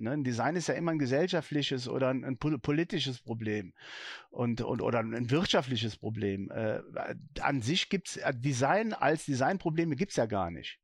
Ne? Ein Design ist ja immer ein gesellschaftliches oder ein, ein politisches Problem und, und oder ein wirtschaftliches Problem. Äh, an sich gibt's äh, Design als Designprobleme gibt's ja gar nicht.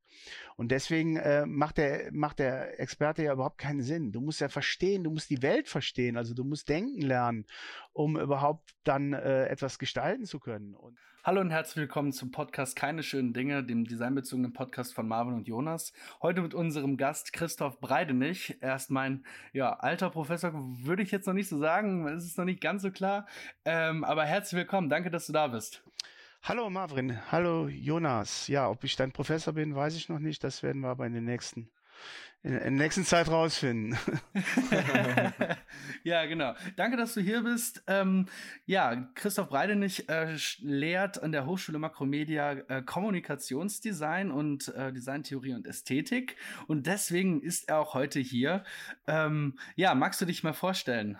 Und deswegen äh, macht, der, macht der Experte ja überhaupt keinen Sinn. Du musst ja verstehen, du musst die Welt verstehen, also du musst denken lernen, um überhaupt dann äh, etwas gestalten zu können. Und Hallo und herzlich willkommen zum Podcast Keine schönen Dinge, dem designbezogenen Podcast von Marvin und Jonas. Heute mit unserem Gast Christoph Breidenich. Er ist mein ja, alter Professor, würde ich jetzt noch nicht so sagen, es ist noch nicht ganz so klar. Ähm, aber herzlich willkommen, danke, dass du da bist. Hallo Marvin, hallo Jonas. Ja, ob ich dein Professor bin, weiß ich noch nicht. Das werden wir aber in den nächsten in, in der nächsten Zeit rausfinden. ja, genau. Danke, dass du hier bist. Ähm, ja, Christoph Breidenich äh, lehrt an der Hochschule Makromedia äh, Kommunikationsdesign und äh, Designtheorie und Ästhetik. Und deswegen ist er auch heute hier. Ähm, ja, magst du dich mal vorstellen?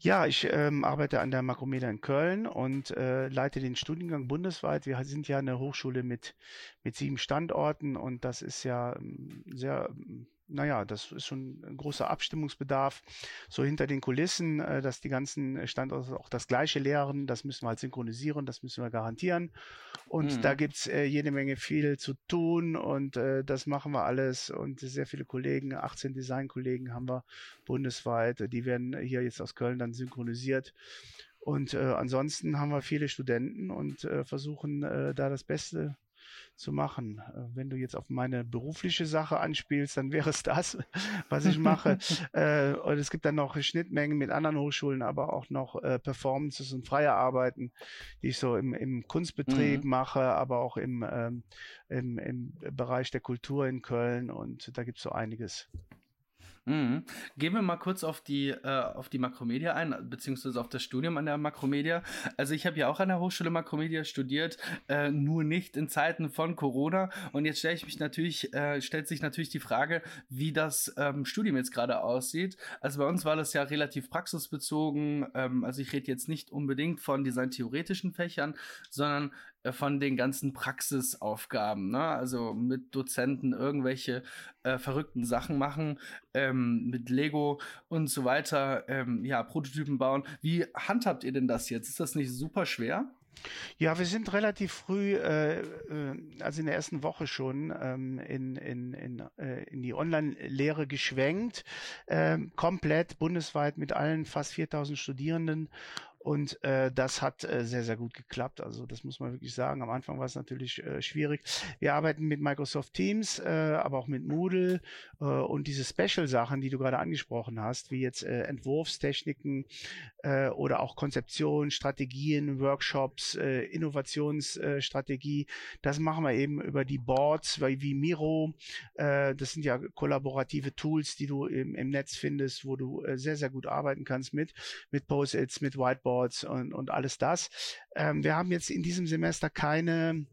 Ja, ich ähm, arbeite an der Makromedia in Köln und äh, leite den Studiengang bundesweit. Wir sind ja eine Hochschule mit, mit sieben Standorten und das ist ja ähm, sehr naja, das ist schon ein großer Abstimmungsbedarf. So hinter den Kulissen, äh, dass die ganzen Standorte auch das gleiche lehren, das müssen wir halt synchronisieren, das müssen wir garantieren. Und mhm. da gibt's äh, jede Menge viel zu tun und äh, das machen wir alles. Und sehr viele Kollegen, 18 Designkollegen haben wir bundesweit, die werden hier jetzt aus Köln dann synchronisiert. Und äh, ansonsten haben wir viele Studenten und äh, versuchen äh, da das Beste zu machen. Äh, wenn du jetzt auf meine berufliche Sache anspielst, dann wäre es das, was ich mache. äh, und es gibt dann noch Schnittmengen mit anderen Hochschulen, aber auch noch äh, Performances und freie Arbeiten, die ich so im, im Kunstbetrieb mhm. mache, aber auch im, ähm, im, im Bereich der Kultur in Köln. Und da gibt es so einiges. Mhm. Gehen wir mal kurz auf die, äh, auf die Makromedia ein, beziehungsweise auf das Studium an der Makromedia. Also ich habe ja auch an der Hochschule Makromedia studiert, äh, nur nicht in Zeiten von Corona. Und jetzt stelle ich mich natürlich, äh, stellt sich natürlich die Frage, wie das ähm, Studium jetzt gerade aussieht. Also bei uns war das ja relativ praxisbezogen. Ähm, also ich rede jetzt nicht unbedingt von designtheoretischen Fächern, sondern von den ganzen Praxisaufgaben, ne? also mit Dozenten irgendwelche äh, verrückten Sachen machen, ähm, mit Lego und so weiter, ähm, ja, Prototypen bauen. Wie handhabt ihr denn das jetzt? Ist das nicht super schwer? Ja, wir sind relativ früh, äh, äh, also in der ersten Woche schon, ähm, in, in, in, äh, in die Online-Lehre geschwenkt, äh, komplett bundesweit mit allen fast 4000 Studierenden und äh, das hat äh, sehr, sehr gut geklappt. Also das muss man wirklich sagen. Am Anfang war es natürlich äh, schwierig. Wir arbeiten mit Microsoft Teams, äh, aber auch mit Moodle äh, und diese Special-Sachen, die du gerade angesprochen hast, wie jetzt äh, Entwurfstechniken äh, oder auch Konzeption, Strategien, Workshops, äh, Innovationsstrategie. Äh, das machen wir eben über die Boards wie, wie Miro. Äh, das sind ja kollaborative Tools, die du im, im Netz findest, wo du äh, sehr, sehr gut arbeiten kannst mit, mit Post-its, mit Whiteboards Whiteboards und, und alles das. Ähm, wir haben jetzt in diesem Semester keine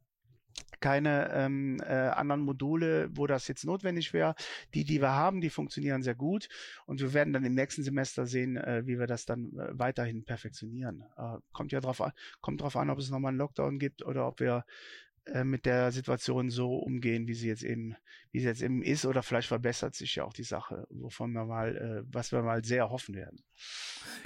keine ähm, äh, anderen Module, wo das jetzt notwendig wäre. Die, die wir haben, die funktionieren sehr gut und wir werden dann im nächsten Semester sehen, äh, wie wir das dann äh, weiterhin perfektionieren. Äh, kommt ja drauf an, kommt drauf an, ob es nochmal einen Lockdown gibt oder ob wir äh, mit der Situation so umgehen, wie sie jetzt eben, wie sie jetzt eben ist, oder vielleicht verbessert sich ja auch die Sache, wovon wir mal, äh, was wir mal sehr hoffen werden.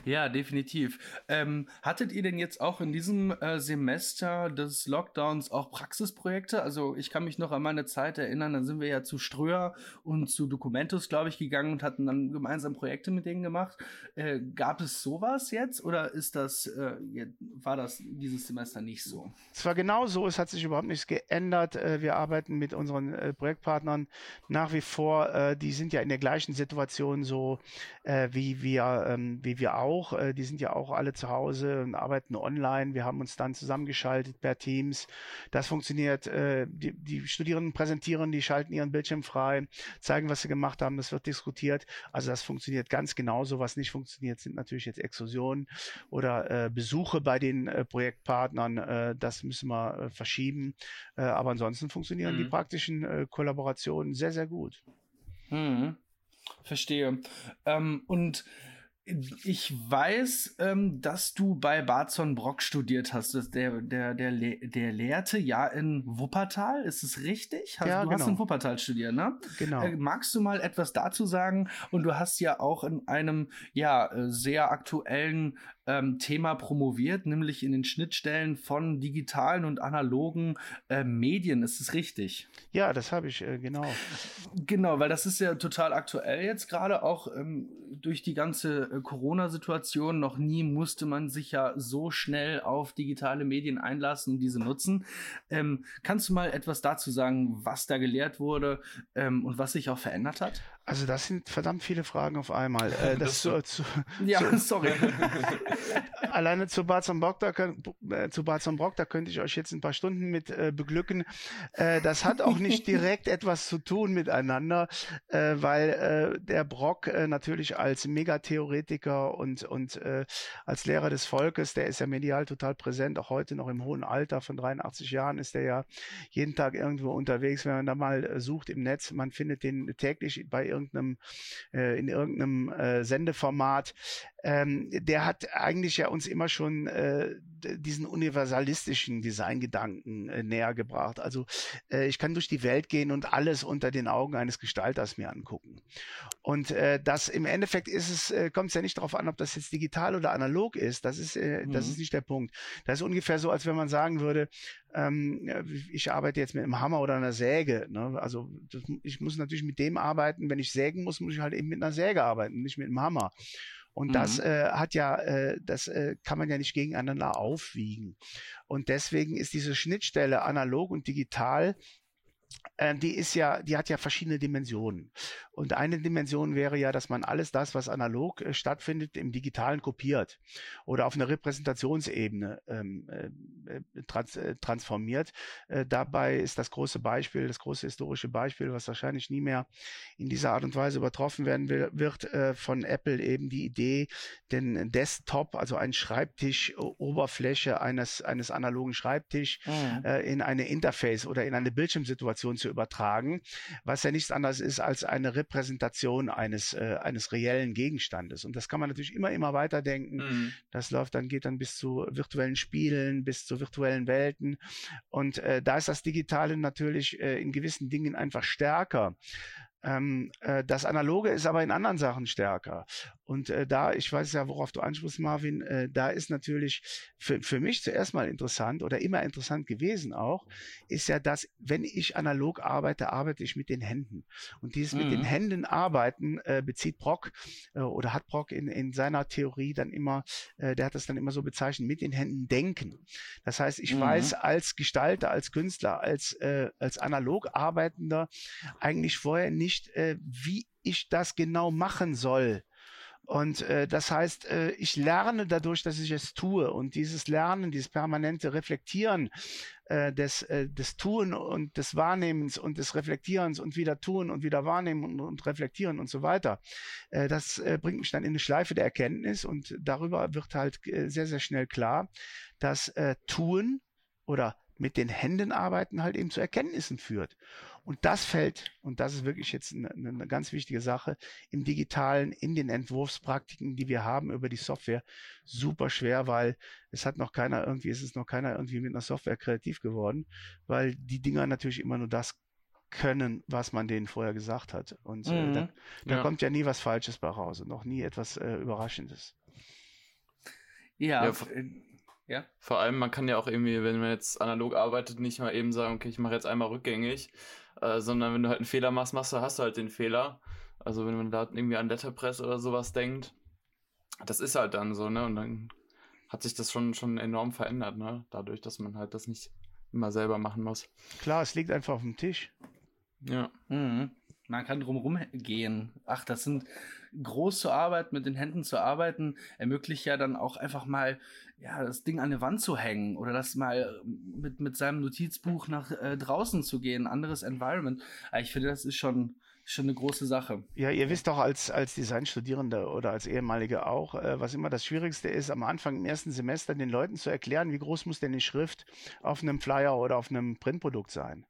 Ja, definitiv. Ähm, hattet ihr denn jetzt auch in diesem äh, Semester des Lockdowns auch Praxisprojekte? Also ich kann mich noch an meine Zeit erinnern, dann sind wir ja zu Ströer und zu Documentus, glaube ich, gegangen und hatten dann gemeinsam Projekte mit denen gemacht. Äh, gab es sowas jetzt oder ist das, äh, war das dieses Semester nicht so? Es war genau so, es hat sich überhaupt nichts geändert. Äh, wir arbeiten mit unseren äh, Projektpartnern nach wie vor, äh, die sind ja in der gleichen Situation so wie wir, ähm, wie wir auch. Die sind ja auch alle zu Hause und arbeiten online. Wir haben uns dann zusammengeschaltet per Teams. Das funktioniert. Die, die Studierenden präsentieren, die schalten ihren Bildschirm frei, zeigen, was sie gemacht haben. Das wird diskutiert. Also das funktioniert ganz genauso. Was nicht funktioniert, sind natürlich jetzt Exkursionen oder Besuche bei den Projektpartnern. Das müssen wir verschieben. Äh, aber ansonsten funktionieren mhm. die praktischen äh, Kollaborationen sehr, sehr gut. Mhm. Verstehe. Ähm, und Ich weiß, ähm, dass du bei Barzon Brock studiert hast. Der, der, der, der lehrte ja in Wuppertal, ist es richtig? Hast, ja, du genau. hast in Wuppertal studiert, ne? Genau. Äh, magst du mal etwas dazu sagen? Und du hast ja auch in einem ja äh, sehr aktuellen ähm, Thema promoviert, nämlich in den Schnittstellen von digitalen und analogen äh, Medien. Ist es richtig? Ja, das habe ich, äh, genau. Genau, weil das ist ja total aktuell jetzt gerade auch ähm, durch die ganze äh, Corona-Situation. Noch nie musste man sich ja so schnell auf digitale Medien einlassen und diese nutzen. Ähm, kannst du mal etwas dazu sagen, was da gelehrt wurde ähm, und was sich auch verändert hat? Also das sind verdammt viele Fragen auf einmal. Äh, das zu, zu, ja, zu, sorry. alleine zu Bad Brock, da, äh, zu Bad Brock, da könnte ich euch jetzt ein paar Stunden mit äh, beglücken. Äh, das hat auch nicht direkt etwas zu tun miteinander, äh, weil äh, der Brock äh, natürlich als Megatheoretiker und, und äh, als Lehrer des Volkes, der ist ja medial total präsent, auch heute noch im hohen Alter von 83 Jahren ist er ja jeden Tag irgendwo unterwegs, wenn man da mal äh, sucht im Netz, man findet den täglich bei irgendeinem, äh, in irgendeinem äh, Sendeformat ähm, der hat eigentlich ja uns immer schon äh, diesen universalistischen Designgedanken äh, näher gebracht. Also äh, ich kann durch die Welt gehen und alles unter den Augen eines Gestalters mir angucken. Und äh, das im Endeffekt ist es, äh, kommt es ja nicht darauf an, ob das jetzt digital oder analog ist. Das ist, äh, mhm. das ist nicht der Punkt. Das ist ungefähr so, als wenn man sagen würde, ähm, ich arbeite jetzt mit einem Hammer oder einer Säge. Ne? Also das, ich muss natürlich mit dem arbeiten. Wenn ich sägen muss, muss ich halt eben mit einer Säge arbeiten, nicht mit einem Hammer. Und mhm. das äh, hat ja, äh, das äh, kann man ja nicht gegeneinander aufwiegen. Und deswegen ist diese Schnittstelle analog und digital die ist ja, die hat ja verschiedene Dimensionen. Und eine Dimension wäre ja, dass man alles das, was analog äh, stattfindet, im Digitalen kopiert oder auf einer Repräsentationsebene ähm, äh, trans äh, transformiert. Äh, dabei ist das große Beispiel, das große historische Beispiel, was wahrscheinlich nie mehr in dieser Art und Weise übertroffen werden will, wird, äh, von Apple eben die Idee, den Desktop, also ein Schreibtisch, Oberfläche eines, eines analogen Schreibtisch mhm. in eine Interface oder in eine Bildschirmsituation zu übertragen, was ja nichts anderes ist als eine Repräsentation eines, äh, eines reellen Gegenstandes. Und das kann man natürlich immer, immer weiter denken. Mhm. Das läuft dann, geht dann bis zu virtuellen Spielen, bis zu virtuellen Welten. Und äh, da ist das Digitale natürlich äh, in gewissen Dingen einfach stärker. Ähm, äh, das Analoge ist aber in anderen Sachen stärker. Und äh, da, ich weiß ja, worauf du ansprichst, Marvin, äh, da ist natürlich für, für mich zuerst mal interessant oder immer interessant gewesen auch, ist ja, dass wenn ich analog arbeite, arbeite ich mit den Händen. Und dieses mhm. mit den mhm. Händen arbeiten äh, bezieht Brock äh, oder hat Brock in, in seiner Theorie dann immer, äh, der hat das dann immer so bezeichnet, mit den Händen denken. Das heißt, ich mhm. weiß als Gestalter, als Künstler, als, äh, als analog Arbeitender eigentlich vorher nicht, äh, wie ich das genau machen soll. Und äh, das heißt, äh, ich lerne dadurch, dass ich es tue. Und dieses Lernen, dieses permanente Reflektieren äh, des, äh, des Tun und des Wahrnehmens und des Reflektierens und wieder tun und wieder wahrnehmen und, und reflektieren und so weiter, äh, das äh, bringt mich dann in eine Schleife der Erkenntnis. Und darüber wird halt äh, sehr, sehr schnell klar, dass äh, Tun oder mit den Händen arbeiten halt eben zu Erkenntnissen führt. Und das fällt, und das ist wirklich jetzt eine, eine, ganz wichtige Sache, im digitalen, in den Entwurfspraktiken, die wir haben über die Software, super schwer, weil es hat noch keiner irgendwie, es ist noch keiner irgendwie mit einer Software kreativ geworden, weil die Dinger natürlich immer nur das können, was man denen vorher gesagt hat. Und äh, mhm. da, da ja. kommt ja nie was Falsches bei raus und noch nie etwas äh, Überraschendes. Ja, ja ja. Vor allem, man kann ja auch irgendwie, wenn man jetzt analog arbeitet, nicht mal eben sagen, okay, ich mache jetzt einmal rückgängig, äh, sondern wenn du halt einen Fehler machst, machst du, hast du halt den Fehler. Also wenn man da irgendwie an Letterpress oder sowas denkt, das ist halt dann so, ne? Und dann hat sich das schon, schon enorm verändert, ne? Dadurch, dass man halt das nicht immer selber machen muss. Klar, es liegt einfach auf dem Tisch. Ja. Mhm. Man kann drumherum gehen. Ach, das sind groß zu arbeiten, mit den Händen zu arbeiten, ermöglicht ja dann auch einfach mal ja, das Ding an der Wand zu hängen oder das mal mit, mit seinem Notizbuch nach äh, draußen zu gehen, anderes Environment. Aber ich finde, das ist schon, schon eine große Sache. Ja, ihr wisst doch als, als Designstudierende oder als ehemalige auch, äh, was immer das Schwierigste ist, am Anfang im ersten Semester den Leuten zu erklären, wie groß muss denn die Schrift auf einem Flyer oder auf einem Printprodukt sein.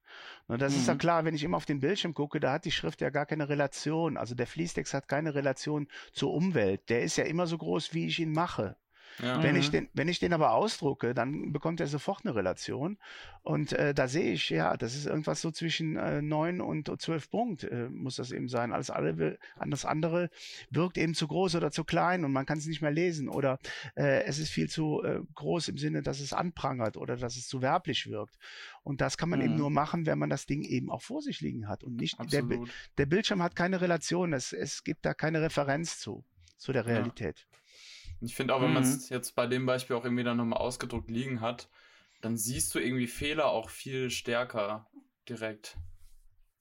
Und das mhm. ist ja mhm. klar, wenn ich immer auf den Bildschirm gucke, da hat die Schrift ja gar keine Relation. Also der Fließtext hat keine Relation zur Umwelt. Der ist ja immer so groß, wie ich ihn mache. Ja. Wenn, ich mhm. den, wenn ich den aber ausdrucke, dann bekommt er sofort eine Relation. Und äh, da sehe ich, ja, das ist irgendwas so zwischen äh, 9 und 12 Punkt, äh, muss das eben sein. Alles, alle, alles andere wirkt eben zu groß oder zu klein und man kann es nicht mehr lesen. Oder äh, es ist viel zu äh, groß im Sinne, dass es anprangert oder dass es zu werblich wirkt. Und das kann man mhm. eben nur machen, wenn man das Ding eben auch vor sich liegen hat. Und nicht, der, der Bildschirm hat keine Relation, es, es gibt da keine Referenz zu, zu der Realität. Ja. Ich finde auch, wenn mhm. man es jetzt bei dem Beispiel auch irgendwie dann nochmal ausgedruckt liegen hat, dann siehst du irgendwie Fehler auch viel stärker direkt,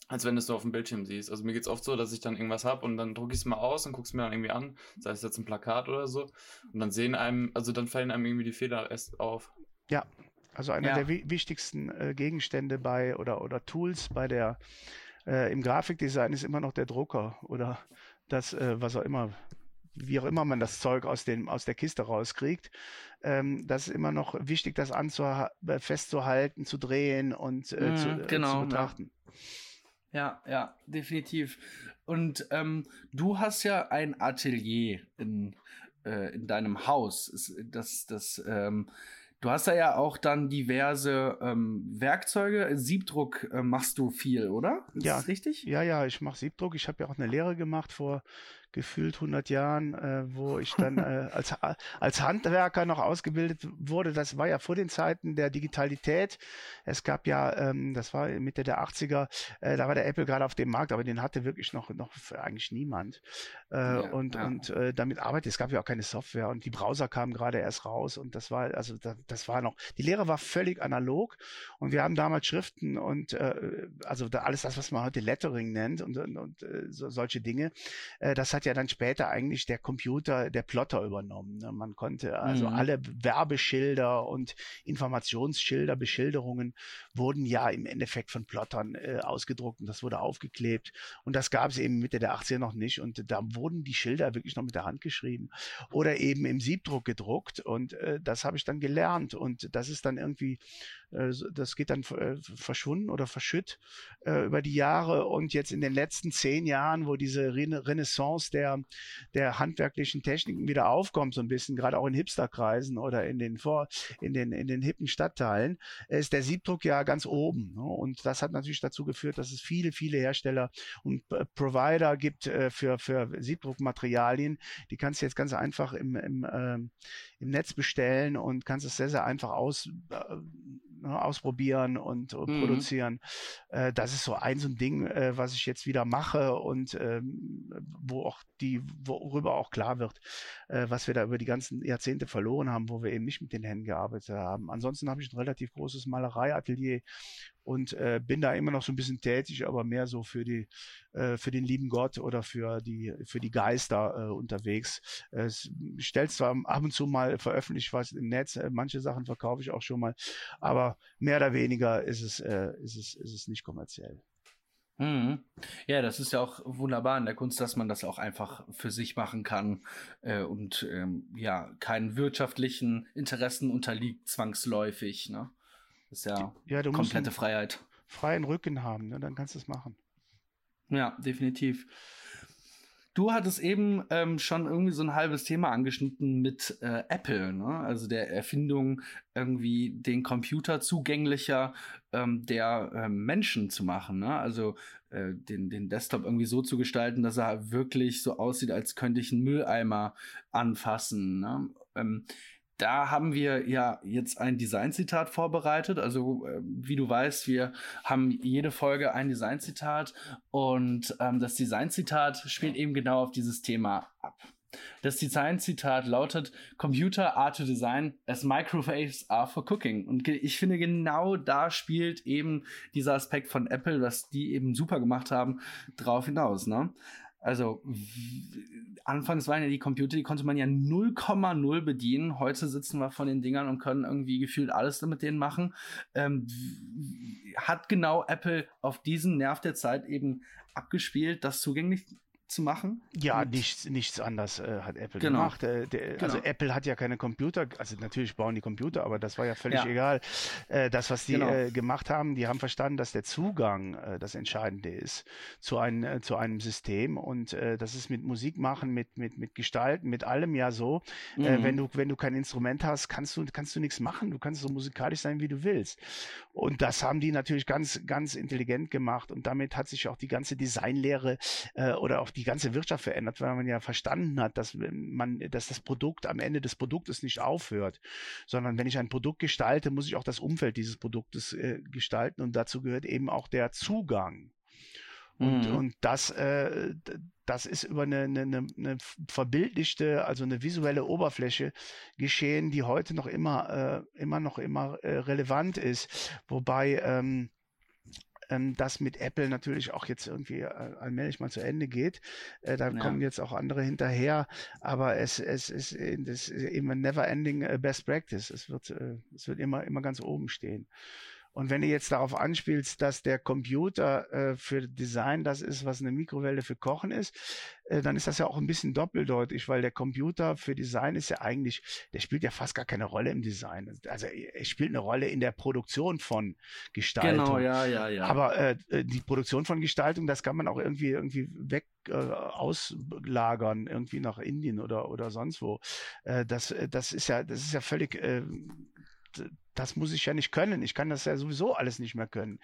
als wenn du es so auf dem Bildschirm siehst. Also mir geht es oft so, dass ich dann irgendwas habe und dann drucke ich es mal aus und gucke es mir dann irgendwie an, sei es jetzt ein Plakat oder so, und dann sehen einem, also dann fallen einem irgendwie die Fehler erst auf. Ja, also einer ja. der wichtigsten äh, Gegenstände bei oder, oder Tools bei der äh, im Grafikdesign ist immer noch der Drucker oder das, äh, was auch immer wie auch immer man das Zeug aus, dem, aus der Kiste rauskriegt. Ähm, das ist immer noch wichtig, das äh, festzuhalten, zu drehen und äh, mm, zu, äh, genau, zu, betrachten. Ja. ja, ja, definitiv. Und ähm, du hast ja ein Atelier in, äh, in deinem Haus. Das, das, ähm, du hast da ja auch dann diverse ähm, Werkzeuge. Siebdruck äh, machst du viel, oder? Ist ja, das richtig? Ja, ja, ich mache Siebdruck. Ich habe ja auch eine Lehre gemacht vor gefühlt 100 Jahren, äh, wo ich dann äh, als, als Handwerker noch ausgebildet wurde. Das war ja vor den Zeiten der Digitalität. Es gab ja, ähm, das war Mitte der 80er, äh, da war der Apple gerade auf dem Markt, aber den hatte wirklich noch, noch eigentlich niemand. Äh, ja, und ja. und äh, damit arbeitet, es gab ja auch keine Software und die Browser kamen gerade erst raus und das war, also da, das war noch, die Lehre war völlig analog und wir haben damals Schriften und äh, also da alles das, was man heute Lettering nennt und, und, und äh, so, solche Dinge, äh, das hat hat ja dann später eigentlich der Computer, der Plotter übernommen. Ne? Man konnte also mhm. alle Werbeschilder und Informationsschilder, Beschilderungen wurden ja im Endeffekt von Plottern äh, ausgedruckt und das wurde aufgeklebt. Und das gab es eben Mitte der 80er noch nicht. Und da wurden die Schilder wirklich noch mit der Hand geschrieben oder eben im Siebdruck gedruckt. Und äh, das habe ich dann gelernt. Und das ist dann irgendwie äh, das geht dann äh, verschwunden oder verschütt äh, über die Jahre und jetzt in den letzten zehn Jahren, wo diese Renaissance der, der handwerklichen Techniken wieder aufkommt, so ein bisschen, gerade auch in Hipsterkreisen oder in den vor, in den, in den hippen Stadtteilen, ist der Siebdruck ja ganz oben. Ne? Und das hat natürlich dazu geführt, dass es viele, viele Hersteller und Provider gibt für, für Siebdruckmaterialien. Die kannst du jetzt ganz einfach im, im, äh, im Netz bestellen und kannst es sehr, sehr einfach aus, äh, ne, ausprobieren und, und mhm. produzieren. Äh, das ist so ein so ein Ding, äh, was ich jetzt wieder mache und ähm, wo auch die, worüber auch klar wird, äh, was wir da über die ganzen Jahrzehnte verloren haben, wo wir eben nicht mit den Händen gearbeitet haben. Ansonsten habe ich ein relativ großes Malereiatelier und äh, bin da immer noch so ein bisschen tätig, aber mehr so für die äh, für den lieben Gott oder für die für die Geister äh, unterwegs. Es stellt zwar ab und zu mal veröffentlicht was im Netz, äh, manche Sachen verkaufe ich auch schon mal, aber mehr oder weniger ist es äh, ist es ist es nicht kommerziell. Mhm. Ja, das ist ja auch wunderbar in der Kunst, dass man das auch einfach für sich machen kann äh, und ähm, ja keinen wirtschaftlichen Interessen unterliegt zwangsläufig. Ne? Ist ja, ja komplette Freiheit. Freien Rücken haben, ne? dann kannst du es machen. Ja, definitiv. Du hattest eben ähm, schon irgendwie so ein halbes Thema angeschnitten mit äh, Apple, ne? also der Erfindung, irgendwie den Computer zugänglicher ähm, der äh, Menschen zu machen. Ne? Also äh, den, den Desktop irgendwie so zu gestalten, dass er wirklich so aussieht, als könnte ich einen Mülleimer anfassen. Ne? Ähm, da haben wir ja jetzt ein Designzitat vorbereitet. Also, äh, wie du weißt, wir haben jede Folge ein Designzitat und ähm, das Designzitat spielt eben genau auf dieses Thema ab. Das Designzitat lautet: Computer are to design as microwaves are for cooking. Und ich finde, genau da spielt eben dieser Aspekt von Apple, was die eben super gemacht haben, drauf hinaus. Ne? Also anfangs waren ja die Computer, die konnte man ja 0,0 bedienen. Heute sitzen wir von den Dingern und können irgendwie gefühlt alles mit denen machen. Ähm, hat genau Apple auf diesen Nerv der Zeit eben abgespielt, das zugänglich zu machen. Ja, nichts, nichts anderes äh, hat Apple genau. gemacht. Äh, der, genau. Also Apple hat ja keine Computer, also natürlich bauen die Computer, aber das war ja völlig ja. egal. Äh, das, was die genau. Äh, gemacht haben, die haben verstanden, dass der Zugang äh, das Entscheidende ist zu, ein, äh, zu einem System und das ist mit Musik machen, mit, mit, mit Gestalten, mit allem ja so. Mhm. wenn, du, wenn du kein Instrument hast, kannst du, kannst du nichts machen. Du kannst so musikalisch sein, wie du willst. Und das haben die natürlich ganz, ganz intelligent gemacht und damit hat sich auch die ganze Designlehre oder auch die die ganze Wirtschaft verändert, weil man ja verstanden hat, dass man, dass das Produkt am Ende des Produktes nicht aufhört, sondern wenn ich ein Produkt gestalte, muss ich auch das Umfeld dieses Produktes äh, gestalten und dazu gehört eben auch der Zugang. Und, mhm. und das, äh, das ist über eine, eine, eine verbildlichte, also eine visuelle Oberfläche geschehen, die heute noch immer, äh, immer noch immer äh, relevant ist. Wobei ähm, ähm, das mit Apple natürlich auch jetzt irgendwie äh, allmählich mal zu Ende geht. Äh, da ja. kommen jetzt auch andere hinterher, aber es, es ist das ist immer never ending äh, best practice. Es wird, äh, es wird immer, immer ganz oben stehen. Und wenn du jetzt darauf anspielst, dass der Computer äh, für Design das ist, was eine Mikrowelle für Kochen ist, äh, dann ist das ja auch ein bisschen doppeldeutig, weil der Computer für Design ist ja eigentlich, der spielt ja fast gar keine Rolle im Design. Also er spielt eine Rolle in der Produktion von Gestaltung. Genau, ja, ja, ja. Aber äh, äh die Produktion von Gestaltung, das kann man auch irgendwie irgendwie weg äh, auslagern, irgendwie nach Indien oder oder sonst wo. Äh, das das ist ja das ist ja völlig äh, das muss ich ja nicht können. Ich kann das ja sowieso alles nicht mehr können.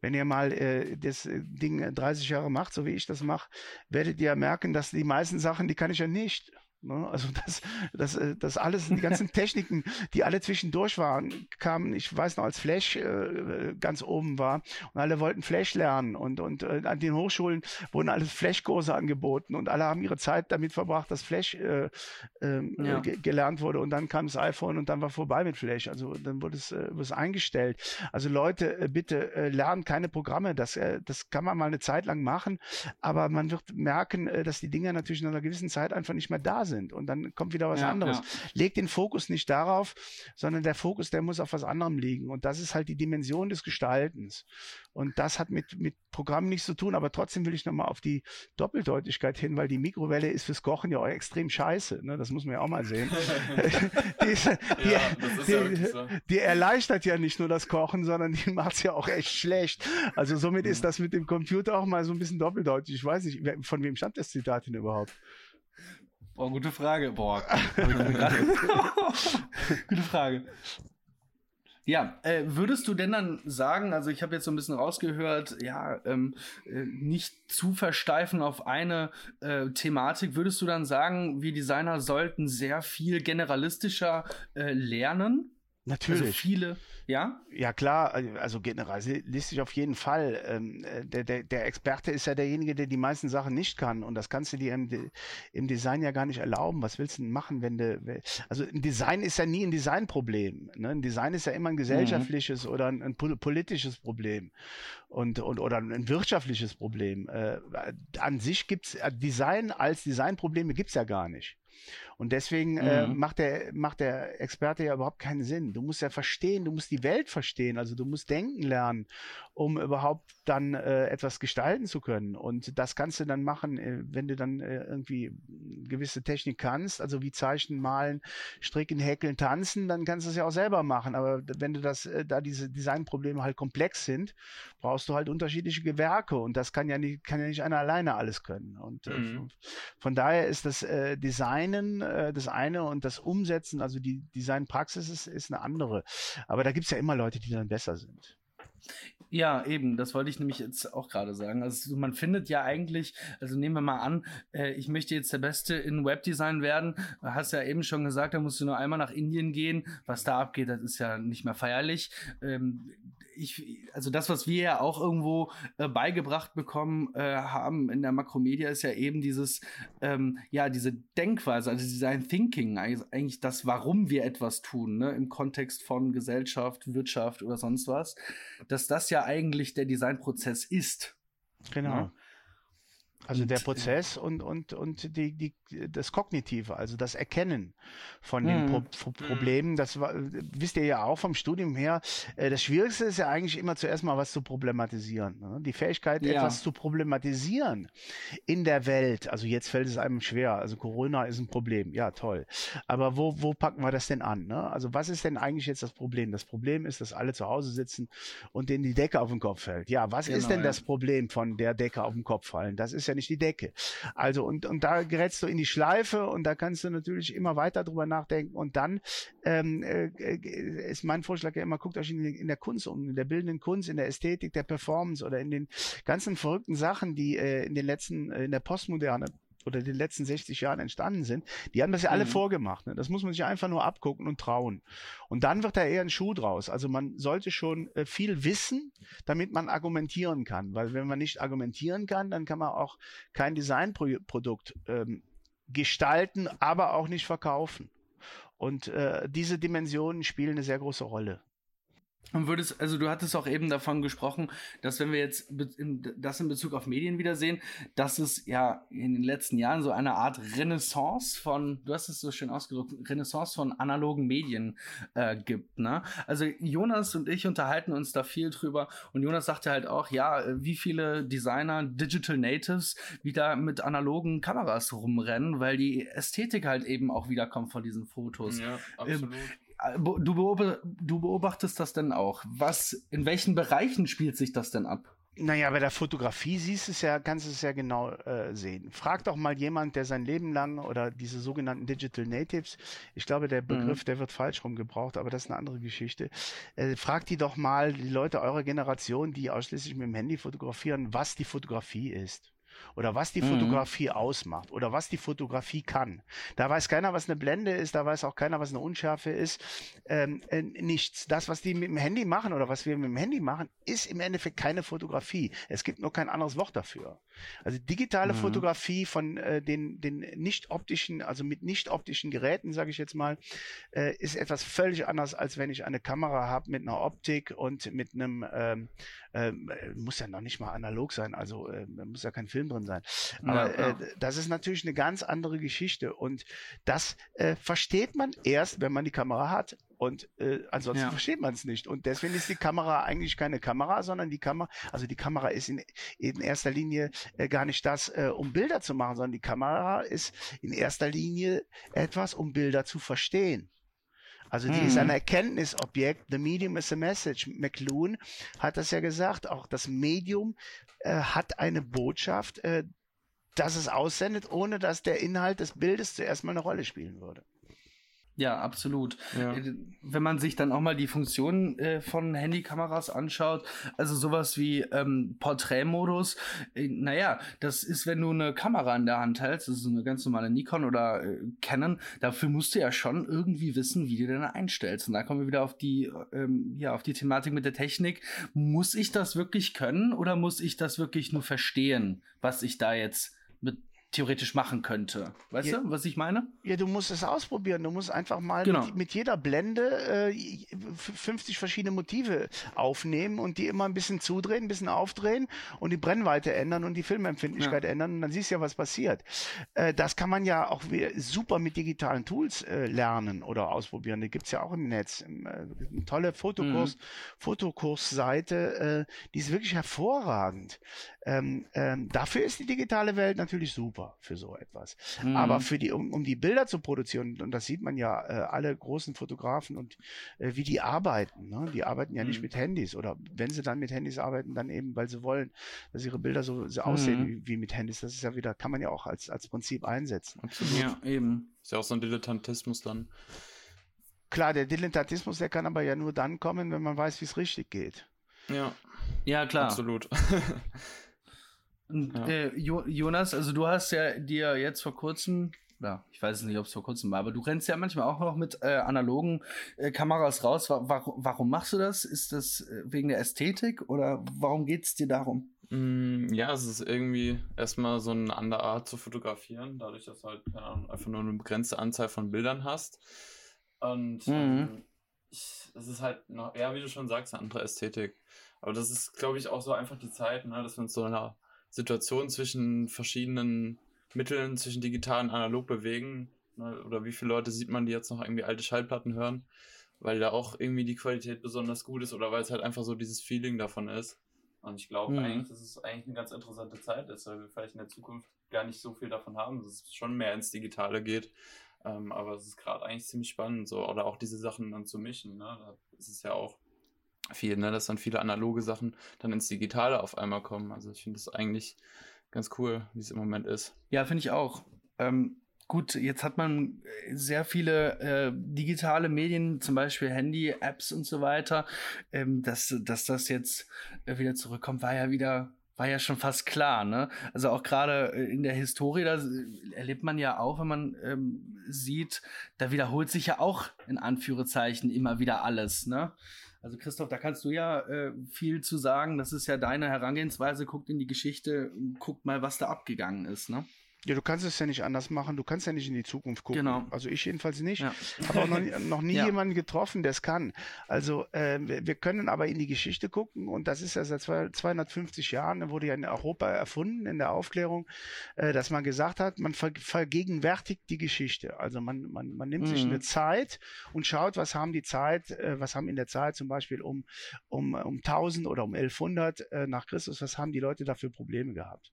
Wenn ihr mal äh, das äh, Ding 30 Jahre macht, so wie ich das mache, werdet ihr merken, dass die meisten Sachen, die kann ich ja nicht. Ne? Also das, das, äh, das alles, die ganzen Techniken, die alle zwischendurch waren, kamen, ich weiß noch, als Flash äh, ganz oben war und alle wollten Flash lernen und, und äh, an den Hochschulen wurden alle Flash-Kurse angeboten und alle haben ihre Zeit damit verbracht, dass Flash äh, ähm, ja. gelernt wurde und dann kam das iPhone und dann war vorbei mit Flash. Also dann wurde es, äh, wurde es eingestellt. Also Leute, äh, bitte äh, lernen keine Programme. Das, äh, das kann man mal eine Zeit lang machen, aber man wird merken, äh, dass die Dinger natürlich in einer gewissen Zeit einfach nicht mehr da sind sind und dann kommt wieder was ja, anderes. Ja. Leg den Fokus nicht darauf, sondern der Fokus, der muss auf was anderem liegen und das ist halt die Dimension des Gestaltens und das hat mit, mit Programmen nichts zu tun, aber trotzdem will ich nochmal auf die Doppeldeutigkeit hin, weil die Mikrowelle ist fürs Kochen ja auch extrem scheiße, ne? das muss man ja auch mal sehen. die, ist, die, ja, die, so. die, erleichtert ja nicht nur das Kochen, sondern die macht es ja auch echt schlecht. Also somit mhm. ist das mit dem Computer auch mal so ein bisschen doppeldeutig. Ich weiß nicht, von wem stammt das Zitat denn überhaupt? Boah, gute Frage. Boah, gute Frage. Ja, äh, würdest du denn dann sagen, also ich habe jetzt so ein bisschen rausgehört, ja, ähm, äh, nicht zu versteifen auf eine äh, Thematik, würdest du dann sagen, wir Designer sollten sehr viel generalistischer äh, lernen? Natürlich. Also viele, ja? Ja, klar, also generalistisch auf jeden Fall. Ähm, äh, der, der, der Experte ist ja derjenige, der die meisten Sachen nicht kann. Und das kannst du dir im, im Design ja gar nicht erlauben. Was willst du denn machen, wenn du. Also ein Design ist ja nie ein Designproblem. Ne? Ein Design ist ja immer ein gesellschaftliches mhm. oder ein, ein, politisches Problem. Und, und, oder ein wirtschaftliches Problem. Äh, an sich gibt's äh, Design als Designprobleme gibt's ja gar nicht. Und deswegen äh, mhm. äh, macht, der, macht der Experte ja überhaupt keinen Sinn. Du musst ja verstehen, du musst die Welt verstehen, also du musst denken lernen, um überhaupt dann äh, etwas gestalten zu können. Und das kannst du dann machen, äh, wenn du dann äh, irgendwie gewisse Technik kannst, also wie Zeichnen, Malen, Stricken, Häkeln, Tanzen, dann kannst du es ja auch selber machen. Aber wenn du das, äh, da diese Designprobleme halt komplex sind, brauchst du halt unterschiedliche Gewerke und das kann ja nicht, kann ja nicht einer alleine alles können. Und äh, mhm. von daher ist das äh, Designen äh, das eine und das Umsetzen, also die Designpraxis ist, ist eine andere. Aber da gibt es ja immer Leute, die dann besser sind. Ja, eben, das wollte ich nämlich jetzt auch gerade sagen. Also man findet ja eigentlich, also nehmen wir mal an, äh, ich möchte jetzt der Beste in Webdesign werden. Du hast ja eben schon gesagt, da musst du nur einmal nach Indien gehen. Was da abgeht, das ist ja nicht mehr feierlich. Ähm, ich, also das, was wir ja auch irgendwo äh, beigebracht bekommen äh, haben in der Makromedia, ist ja eben dieses, ähm, ja, diese Denkweise, also Design Thinking, eigentlich das, warum wir etwas tun, ne, im Kontext von Gesellschaft, Wirtschaft oder sonst was, dass das ja eigentlich der Designprozess ist. Genau. Ne? Also der Prozess und, und, und die, die, das Kognitive, also das Erkennen von den Pro Pro. Problemen, das war, wisst ihr ja auch vom Studium her, äh, das Schwierigste ist ja eigentlich immer zuerst mal was zu problematisieren. Ne? Die Fähigkeit, ja. etwas zu problematisieren in der Welt. Also jetzt fällt es einem schwer. Also Corona ist ein Problem. Ja, toll. Aber wo, wo packen wir das denn an? Ne? Also was ist denn eigentlich jetzt das Problem? Das Problem ist, dass alle zu Hause sitzen und denen die Decke auf den Kopf fällt. Ja, was genau, ist denn ja. das Problem von der Decke auf den Kopf fallen? Das ist ja nicht die Decke. Also und, und da gerätst du in die Schleife und da kannst du natürlich immer weiter drüber nachdenken und dann ähm, äh, äh ist mein Vorschlag ja immer, guckt euch in, in, der Kunst um, in der bildenden Kunst, in der Ästhetik, der Performance oder in den ganzen verrückten Sachen, die äh, in den letzten, äh, in der Postmoderne oder den letzten 60 Jahren entstanden sind, die haben das ja alle mhm. vorgemacht. Ne? Das muss man sich einfach nur abgucken und trauen. Und dann wird da eher ein Schuh draus. Also man sollte schon äh, viel wissen, damit man argumentieren kann. Weil wenn man nicht argumentieren kann, dann kann man auch kein Designprodukt ähm, gestalten, aber auch nicht verkaufen. Und äh, diese Dimensionen spielen eine sehr große Rolle. Und würdest, also du hattest auch eben davon gesprochen, dass wenn wir jetzt das in Bezug auf Medien wiedersehen, dass es ja in den letzten Jahren so eine Art Renaissance von, du hast es so schön ausgedrückt, Renaissance von analogen Medien äh, gibt. Ne? Also Jonas und ich unterhalten uns da viel drüber und Jonas sagte halt auch, ja, wie viele Designer, Digital Natives wieder mit analogen Kameras rumrennen, weil die Ästhetik halt eben auch wiederkommt von diesen Fotos. Ja, absolut. Ähm, Du, beob du beobachtest das denn auch. Was, in welchen Bereichen spielt sich das denn ab? Naja, bei der Fotografie siehst es ja, kannst du es ja genau äh, sehen. Frag doch mal jemand, der sein Leben lang oder diese sogenannten Digital Natives, ich glaube, der Begriff, mhm. der wird falsch rumgebraucht, aber das ist eine andere Geschichte. Äh, fragt die doch mal, die Leute eurer Generation, die ausschließlich mit dem Handy fotografieren, was die Fotografie ist oder was die mhm. Fotografie ausmacht oder was die Fotografie kann. Da weiß keiner, was eine Blende ist, da weiß auch keiner, was eine Unschärfe ist. Ähm, äh, nichts. Das, was die mit dem Handy machen oder was wir mit dem Handy machen, ist im Endeffekt keine Fotografie. Es gibt nur kein anderes Wort dafür. Also digitale mhm. Fotografie von äh, den, den nicht optischen, also mit nicht optischen Geräten, sage ich jetzt mal, äh, ist etwas völlig anders, als wenn ich eine Kamera habe mit einer Optik und mit einem, ähm, ähm, muss ja noch nicht mal analog sein, also äh, muss ja kein Film drin sein. Aber ja, ja. Äh, das ist natürlich eine ganz andere Geschichte und das äh, versteht man erst, wenn man die Kamera hat. Und äh, ansonsten ja. versteht man es nicht. Und deswegen ist die Kamera eigentlich keine Kamera, sondern die Kamera, also die Kamera ist in, in erster Linie äh, gar nicht das, äh, um Bilder zu machen, sondern die Kamera ist in erster Linie etwas, um Bilder zu verstehen. Also die hm. ist ein mhm. Erkenntnisobjekt. The medium is a message. McLuhan hat das ja gesagt. Auch das Medium äh, hat eine Botschaft, äh, dass es aussendet, ohne dass der Inhalt des Bildes zuerst mal eine Rolle spielen würde. Ja, absolut. Ja. Äh, wenn man sich dann auch mal die Funktionen äh, von Handykameras anschaut, also sowas wie ähm, Porträtmodus, äh, naja, das ist, wenn du eine Kamera in der Hand hältst, das ist eine ganz normale Nikon oder äh, Canon, dafür musst du ja schon irgendwie wissen, wie du denn einstellst. Und da kommen wir wieder auf die, ähm, ja, auf die Thematik mit der Technik. Muss ich das wirklich können oder muss ich das wirklich nur verstehen, was ich da jetzt mit theoretisch machen könnte. Weißt ja, du, was ich meine? Ja, du musst es ausprobieren. Du musst einfach mal genau. mit, mit, jeder Blende äh, 50 verschiedene Motive aufnehmen und die immer ein bisschen zudrehen, ein bisschen aufdrehen und die Brennweite ändern und die Filmempfindlichkeit ja. ändern und dann siehst du ja, was passiert. Äh, das kann man ja auch super mit digitalen Tools äh, lernen oder ausprobieren. Die gibt's ja auch im Netz. Äh, eine tolle Fotokurs, mhm. Fotokursseite, äh, die ist wirklich hervorragend. Ähm, ähm, dafür ist die digitale Welt natürlich super für so etwas. Mhm. Aber für die, um, um die Bilder zu produzieren, und das sieht man ja äh, alle großen Fotografen und äh, wie die arbeiten. Ne? Die arbeiten ja mhm. nicht mit Handys oder wenn sie dann mit Handys arbeiten, dann eben, weil sie wollen, dass ihre Bilder so, so aussehen mhm. wie, wie, mit Handys. Das ist ja wieder, kann man ja auch als, als Prinzip einsetzen. Absolut. Ja, eben. Ist ja auch so ein Dilettantismus dann. Klar, der Dilettantismus, der kann aber ja nur dann kommen, wenn man weiß, wie es richtig geht. Ja. Ja, klar. Absolut. Und, ja. äh, jo Jonas, also du hast ja dir jetzt vor kurzem, ja, ich weiß nicht, ob es vor kurzem war, aber du rennst ja manchmal auch noch mit äh, analogen äh, Kameras raus. Warum, warum machst du das? Ist das äh, wegen der Ästhetik oder warum geht es dir darum? Mm, ja, es ist irgendwie erstmal so eine andere Art zu fotografieren, dadurch, dass du halt keine Ahnung, einfach nur eine begrenzte Anzahl von Bildern hast. Und mhm. ähm, es ist halt noch, ja, wie du schon sagst, eine andere Ästhetik. Aber das ist, glaube ich, auch so einfach die Zeit, ne, dass wir uns so einer Situation zwischen verschiedenen Mitteln, zwischen digital und analog bewegen. Ne? Oder wie viele Leute sieht man, die jetzt noch irgendwie alte Schallplatten hören, weil da auch irgendwie die Qualität besonders gut ist oder weil es halt einfach so dieses Feeling davon ist. Und ich glaube mhm. eigentlich, dass es eigentlich eine ganz interessante Zeit ist, weil wir vielleicht in der Zukunft gar nicht so viel davon haben, dass es schon mehr ins Digitale geht. Ähm, aber es ist gerade eigentlich ziemlich spannend, so, oder auch diese Sachen dann zu mischen. Ne? Da ist es ja auch viel, ne, dass dann viele analoge Sachen dann ins Digitale auf einmal kommen. Also ich finde es eigentlich ganz cool, wie es im Moment ist. Ja, finde ich auch. Ähm, gut, jetzt hat man sehr viele äh, digitale Medien, zum Beispiel Handy, Apps und so weiter. Ähm, dass, dass das jetzt äh, wieder zurückkommt, war ja wieder war ja schon fast klar, ne? Also auch gerade äh, in der Historie, da äh, erlebt man ja auch, wenn man ähm, sieht, da wiederholt sich ja auch in Anführungszeichen immer wieder alles, ne? Also Christoph, da kannst du ja äh, viel zu sagen. Das ist ja deine Herangehensweise. Guckt in die Geschichte, guckt mal, was da abgegangen ist, ne? Ja, du kannst es ja nicht anders machen. Du kannst ja nicht in die Zukunft gucken. Genau. Also ich jedenfalls nicht. Ja. Habe auch noch, noch nie ja. jemanden getroffen, der es kann. Also äh, wir können aber in die Geschichte gucken und das ist ja seit 250 Jahren, wurde ja in Europa erfunden, in der Aufklärung, äh, dass man gesagt hat, man ver vergegenwärtigt die Geschichte. Also man, man, man nimmt mhm. sich eine Zeit und schaut, was haben die Zeit, äh, was haben in der Zeit zum Beispiel um, um, um 1000 oder um 1100 äh, nach Christus, was haben die Leute dafür Probleme gehabt.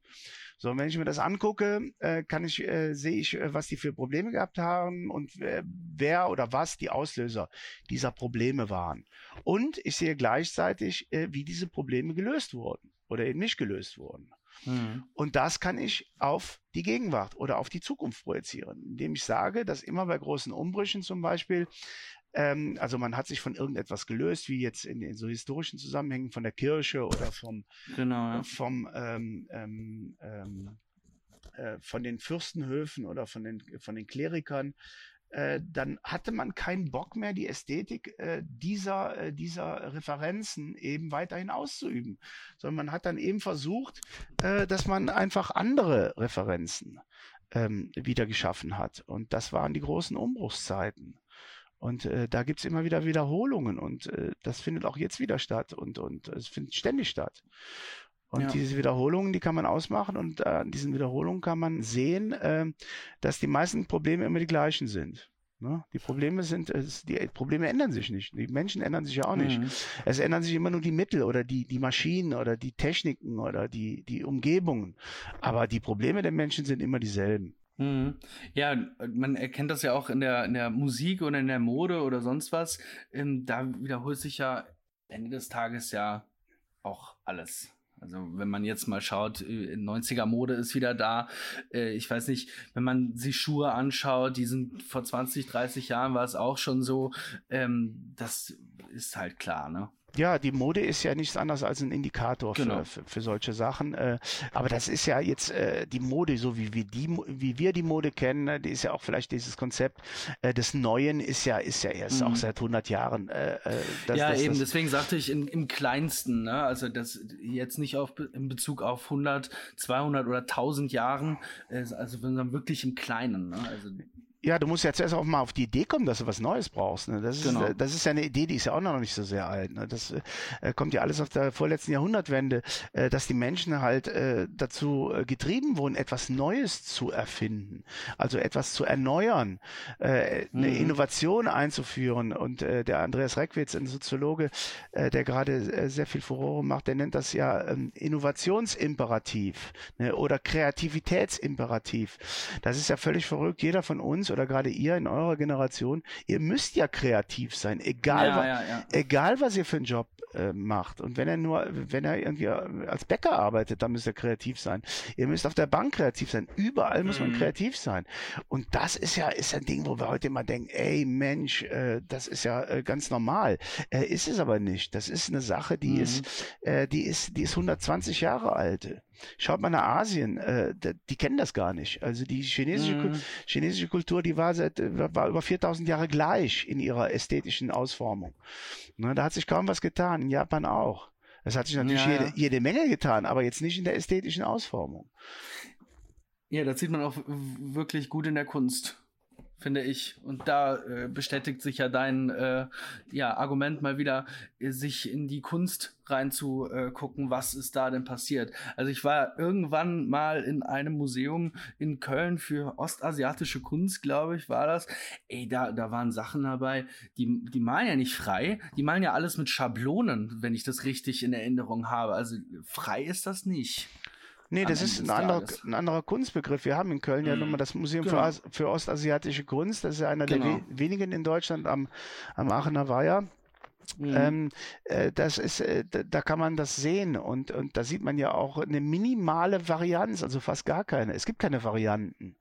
So, wenn ich mir das angucke, äh, kann ich, äh, sehe ich, äh, was die für Probleme gehabt haben und äh, wer oder was die Auslöser dieser Probleme waren. Und ich sehe gleichzeitig, äh, wie diese Probleme gelöst wurden oder eben nicht gelöst wurden. Mhm. Und das kann ich auf die Gegenwart oder auf die Zukunft projizieren, indem ich sage, dass immer bei großen Umbrüchen zum Beispiel ähm, also man hat sich von irgendetwas gelöst, wie jetzt in, in so historischen Zusammenhängen von der Kirche oder vom, genau, ja. vom ähm, ähm, ähm, äh, von den Fürstenhöfen oder von den, von den Klerikern, äh, dann hatte man keinen Bock mehr, die Ästhetik äh, dieser, äh, dieser Referenzen eben weiterhin auszuüben, sondern man hat dann eben versucht, äh, dass man einfach andere Referenzen ähm, wieder geschaffen hat. Und das waren die großen Umbruchszeiten. Und äh, da gibt's immer wieder Wiederholungen und äh, das findet auch jetzt wieder statt und, und es findet ständig statt. Und ja. diese Wiederholungen, die kann man ausmachen und äh, an diesen Wiederholungen kann man sehen, äh, dass die meisten Probleme immer die gleichen sind. Ne? Die Probleme sind, es, die Probleme ändern sich nicht. Die Menschen ändern sich ja auch nicht. Mhm. Es ändern sich immer nur die Mittel oder die, die Maschinen oder die Techniken oder die, die Umgebungen. Aber die Probleme der Menschen sind immer dieselben. Mhm. Ja, man erkennt das ja auch in der, in der Musik oder in der Mode oder sonst was. Ähm, da wiederholt sich ja Ende des Tages ja auch alles. Also wenn man jetzt mal schaut, 90er äh, Mode ist wieder da. Äh, ich weiß nicht, wenn man sich Schuhe anschaut, die sind vor 20, 30 Jahren war es auch schon so. Ähm, das ist halt klar, ne? Ja, die Mode ist ja nichts anderes als ein Indikator genau. für, für, für, solche Sachen. Äh, aber das ist ja jetzt äh, die Mode, so wie wir die, wie wir die Mode kennen, ne, die ist ja auch vielleicht dieses Konzept äh, des Neuen ist ja, ist ja erst mhm. auch seit 100 Jahren. Das, ja, das, eben. Das, deswegen sagte ich in, im Kleinsten, ne? also das jetzt nicht auf in Bezug auf 100, 200 oder 1000 Jahren, also sondern wirklich im Kleinen. Ne? Also ja, du musst ja zuerst auch mal auf die Idee kommen, dass du was Neues brauchst. Ne? Das, ist, genau. das ist ja eine Idee, die ist ja auch noch nicht so sehr alt. Ne? Das äh, kommt ja alles auf der vorletzten Jahrhundertwende, äh, dass die Menschen halt äh, dazu äh, getrieben wurden, etwas Neues zu erfinden, also etwas zu erneuern, äh, mhm. eine Innovation einzuführen. Und äh, der Andreas Reckwitz, ein Soziologe, äh, der gerade äh, sehr viel Furore macht, der nennt das ja ähm, Innovationsimperativ ne? oder Kreativitätsimperativ. Das ist ja völlig verrückt. Jeder von uns oder gerade ihr in eurer Generation, ihr müsst ja kreativ sein, egal, ja, ja, ja. egal was ihr für einen Job äh, macht. Und wenn er nur, wenn er irgendwie als Bäcker arbeitet, dann müsst ihr kreativ sein. Ihr müsst auf der Bank kreativ sein. Überall muss man mhm. kreativ sein. Und das ist ja, ist ein Ding, wo wir heute immer denken, ey Mensch, äh, das ist ja äh, ganz normal. Äh, ist es aber nicht. Das ist eine Sache, die mhm. ist, äh, die ist, die ist 120 Jahre alt. Schaut mal nach Asien, äh, die kennen das gar nicht. Also die chinesische, mhm. chinesische Kultur, die war seit war über 4000 Jahre gleich in ihrer ästhetischen Ausformung. Ne, da hat sich kaum was getan. In Japan auch. Es hat sich natürlich ja, jede, jede Menge getan, aber jetzt nicht in der ästhetischen Ausformung. Ja, das sieht man auch wirklich gut in der Kunst finde ich. Und da äh, bestätigt sich ja dein äh, ja, Argument mal wieder, äh, sich in die Kunst reinzugucken, was ist da denn passiert. Also ich war irgendwann mal in einem Museum in Köln für ostasiatische Kunst, glaube ich, war das. Ey, da, da waren Sachen dabei, die, die malen ja nicht frei, die malen ja alles mit Schablonen, wenn ich das richtig in Erinnerung habe. Also frei ist das nicht. Nee, das ist ein anderer, ein anderer Kunstbegriff. Wir haben in Köln ja nun mal das Museum genau. für, für ostasiatische Kunst. Das ist ja einer genau. der we wenigen in Deutschland am, am Aachener Weiher. Mhm. Ähm, äh, das ist, äh, da kann man das sehen und, und da sieht man ja auch eine minimale Varianz, also fast gar keine. Es gibt keine Varianten.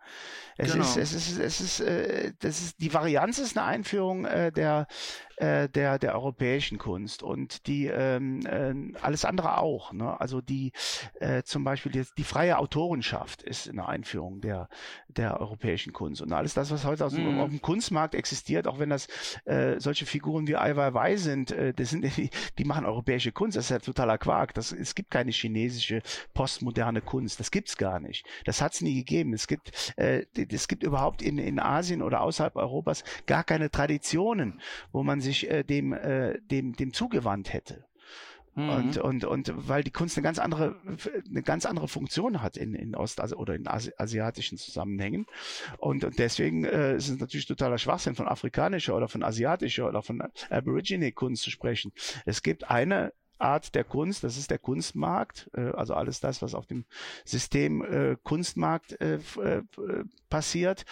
Es genau. ist, es ist, es ist, äh, das ist, die Varianz ist eine Einführung äh, der, äh, der, der europäischen Kunst und die ähm, äh, alles andere auch. Ne? Also die äh, zum Beispiel die, die freie Autorenschaft ist eine Einführung der, der europäischen Kunst und alles das, was heute aus, mm. auf dem Kunstmarkt existiert, auch wenn das äh, solche Figuren wie Ai Weiwei sind, äh, das sind die, machen europäische Kunst. Das ist ja totaler Quark. Das, es gibt keine chinesische postmoderne Kunst. Das gibt's gar nicht. Das hat's nie gegeben. Es gibt äh, es gibt überhaupt in, in Asien oder außerhalb Europas gar keine Traditionen, wo man sich sich äh, dem, äh, dem, dem zugewandt hätte. Mhm. Und, und, und weil die Kunst eine ganz andere, eine ganz andere Funktion hat in, in Ost- also, oder in Asi asiatischen Zusammenhängen. Und, und deswegen äh, ist es natürlich totaler Schwachsinn, von afrikanischer oder von asiatischer oder von Aborigine Kunst zu sprechen. Es gibt eine Art der Kunst, das ist der Kunstmarkt, äh, also alles das, was auf dem System äh, Kunstmarkt äh, äh passiert.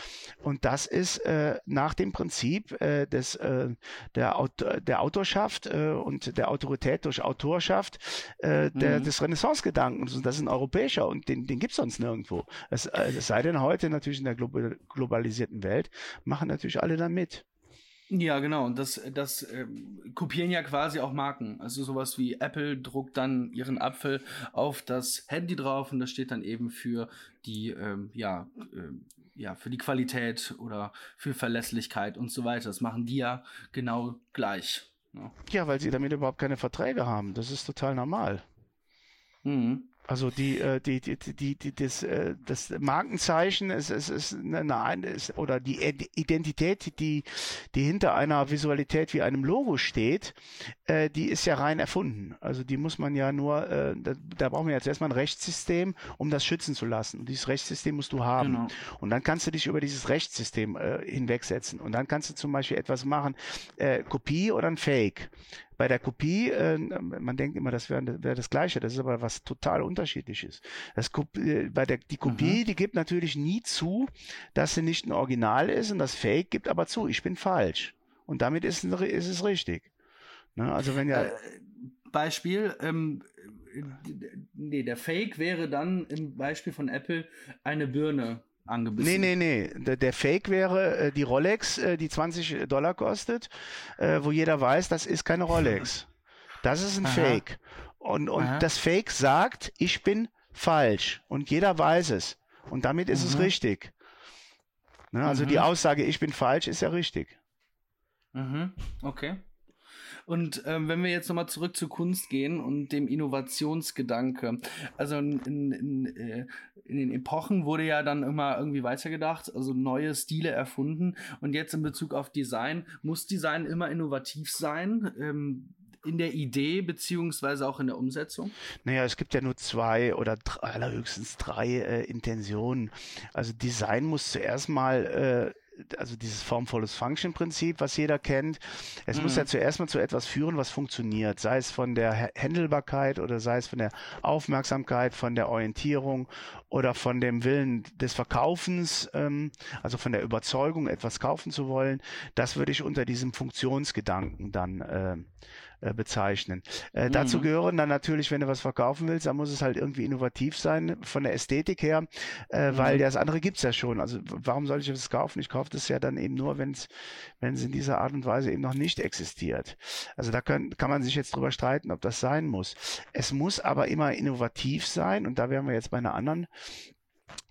Und das ist äh, nach dem Prinzip äh, des, äh, der, Aut der Autorschaft äh, und der Autorität durch Autorschaft äh, der, mhm. des Renaissance-Gedankens. Und das ist ein europäischer und den, den gibt es sonst nirgendwo. Es, äh, es sei denn heute natürlich in der globalisierten Welt, machen natürlich alle da mit. Ja, genau. Und das, das äh, kopieren ja quasi auch Marken. Also sowas wie Apple druckt dann ihren Apfel auf das Handy drauf und das steht dann eben für die, ähm, ja, äh, ja, für die Qualität oder für Verlässlichkeit und so weiter. Das machen die ja genau gleich. Ja, ne? ja weil sie damit überhaupt keine Verträge haben. Das ist total normal. Mhm. Also die, äh, die, die, die, die, das, äh, das Markenzeichen ist, ist, ist eine, ist, oder die Identität, die, die hinter einer Visualität wie einem Logo steht, äh, die ist ja rein erfunden. Also die muss man ja nur, äh, da, da brauchen wir jetzt erstmal ein Rechtssystem, um das schützen zu lassen. Und dieses Rechtssystem musst du haben. Genau. Und dann kannst du dich über dieses Rechtssystem äh, hinwegsetzen. Und dann kannst du zum Beispiel etwas machen, äh, Kopie oder ein Fake. Bei der Kopie, äh, man denkt immer, das wäre wär das Gleiche, das ist aber was total unterschiedliches. Das äh, bei der, die Kopie, mhm. die gibt natürlich nie zu, dass sie nicht ein Original ist und das Fake gibt aber zu, ich bin falsch. Und damit ist, ist es richtig. Ne? Also wenn ja. Äh, Beispiel, ähm, nee, der Fake wäre dann im Beispiel von Apple eine Birne angebissen. Nee, nee, nee. Der, Fake wäre äh, die Rolex, äh, die 20 Dollar kostet, äh, wo jeder weiß, das ist keine Rolex. Das ist ein Aha. Fake. Und, und das Fake sagt, ich bin falsch. Und jeder weiß es. Und damit ist mhm. es richtig. Ne? Also mhm. die Aussage, ich bin falsch, ist ja richtig. Mhm. Okay. Und ähm, wenn wir jetzt nochmal zurück zur Kunst gehen und dem Innovationsgedanke, also in, in, in, äh, in, den Epochen wurde ja dann immer irgendwie weitergedacht, also neue Stile erfunden. Und jetzt in Bezug auf Design, muss Design immer innovativ sein? Ähm, in der Idee beziehungsweise auch in der Umsetzung? Naja, es gibt ja nur zwei oder drei, allerhöchstens drei äh, Intentionen. Also Design muss zuerst mal äh, also dieses formvolles Function-Prinzip, was jeder kennt. Es mhm. muss ja zuerst mal zu etwas führen, was funktioniert, sei es von der Händelbarkeit oder sei es von der Aufmerksamkeit, von der Orientierung oder von dem Willen des Verkaufens, ähm, also von der Überzeugung, etwas kaufen zu wollen. Das würde ich unter diesem Funktionsgedanken dann äh, äh, bezeichnen. Äh, mhm. Dazu gehören dann natürlich, wenn du was verkaufen willst, dann muss es halt irgendwie innovativ sein von der Ästhetik her, äh, mhm. weil das andere gibt's ja schon. Also warum soll ich das kaufen? Ich kaufe das ja dann eben nur, wenn es wenn es in dieser Art und Weise eben noch nicht existiert. Also da können, kann man sich jetzt drüber streiten, ob das sein muss. Es muss aber immer innovativ sein und da wären wir jetzt bei einer anderen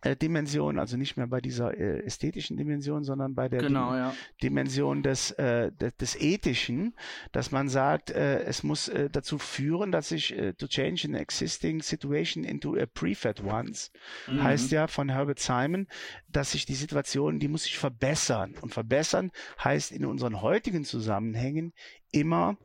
äh, Dimension, also nicht mehr bei dieser äh, ästhetischen Dimension, sondern bei der genau, Dim ja. Dimension des, äh, des, des, Ethischen, dass man sagt, äh, es muss dazu führen, dass sich äh, to change an existing situation into a prefat ones, mhm. heißt ja von Herbert Simon, dass sich die Situation, die muss sich verbessern. Und verbessern heißt in unseren heutigen Zusammenhängen immer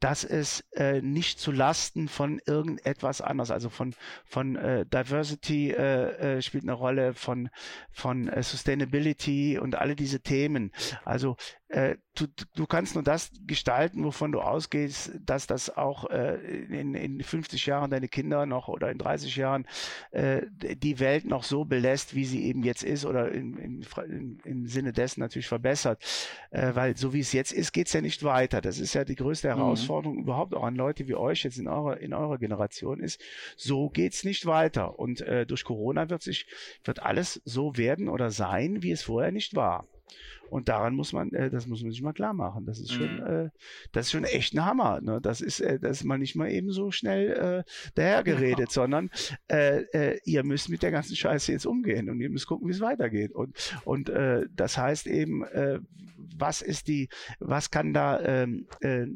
dass es äh, nicht zu Lasten von irgendetwas anders, also von von äh, Diversity äh, äh, spielt eine Rolle, von von äh, Sustainability und alle diese Themen. Also äh, du, du kannst nur das gestalten, wovon du ausgehst, dass das auch äh, in, in 50 Jahren deine Kinder noch oder in 30 Jahren äh, die Welt noch so belässt, wie sie eben jetzt ist oder in, in, im Sinne dessen natürlich verbessert. Äh, weil so wie es jetzt ist, geht's ja nicht weiter. Das ist ja die größte mhm. Herausforderung mhm. überhaupt auch an Leute wie euch jetzt in eurer, in eurer Generation ist. So geht's nicht weiter. Und äh, durch Corona wird sich, wird alles so werden oder sein, wie es vorher nicht war. Und daran muss man, äh, das muss man sich mal klar machen. Das ist schon, mhm. äh, das ist schon echt ein Hammer. Ne? Das ist, äh, das ist mal nicht mal eben so schnell äh, dahergeredet, ja. sondern äh, äh, ihr müsst mit der ganzen Scheiße jetzt umgehen und ihr müsst gucken, wie es weitergeht. Und und äh, das heißt eben, äh, was ist die, was kann da, ähm, äh,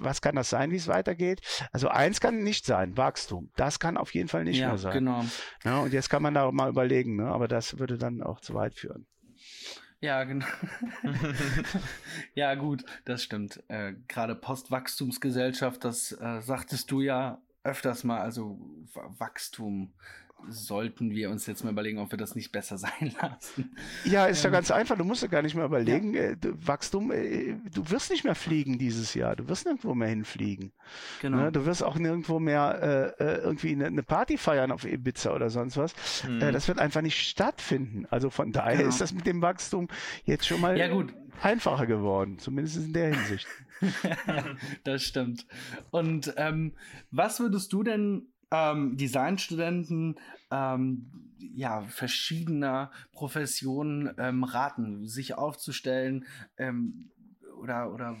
was kann das sein, wie es weitergeht? Also eins kann nicht sein, Wachstum. Das kann auf jeden Fall nicht ja, mehr sein. Genau. Ja, und jetzt kann man da mal überlegen, ne? aber das würde dann auch zu weit führen. Ja, genau. ja, gut, das stimmt. Äh, Gerade Postwachstumsgesellschaft, das äh, sagtest du ja öfters mal, also Wachstum sollten wir uns jetzt mal überlegen, ob wir das nicht besser sein lassen. Ja, ist ja ähm, ganz einfach. Du musst ja gar nicht mehr überlegen. Ja. Äh, Wachstum, äh, du wirst nicht mehr fliegen dieses Jahr. Du wirst nirgendwo mehr hinfliegen. Genau. Ne? Du wirst auch nirgendwo mehr äh, äh irgendwie eine, Party feiern auf Ibiza oder sonst was. Mhm. das wird einfach nicht stattfinden. Also von daher genau. ist das mit dem Wachstum jetzt schon mal ja, gut. einfacher geworden. Zumindest in der Hinsicht. das stimmt. Und ähm, was würdest du denn ähm, Designstudenten ähm, ja, verschiedener Professionen ähm, raten, sich aufzustellen ähm, oder, oder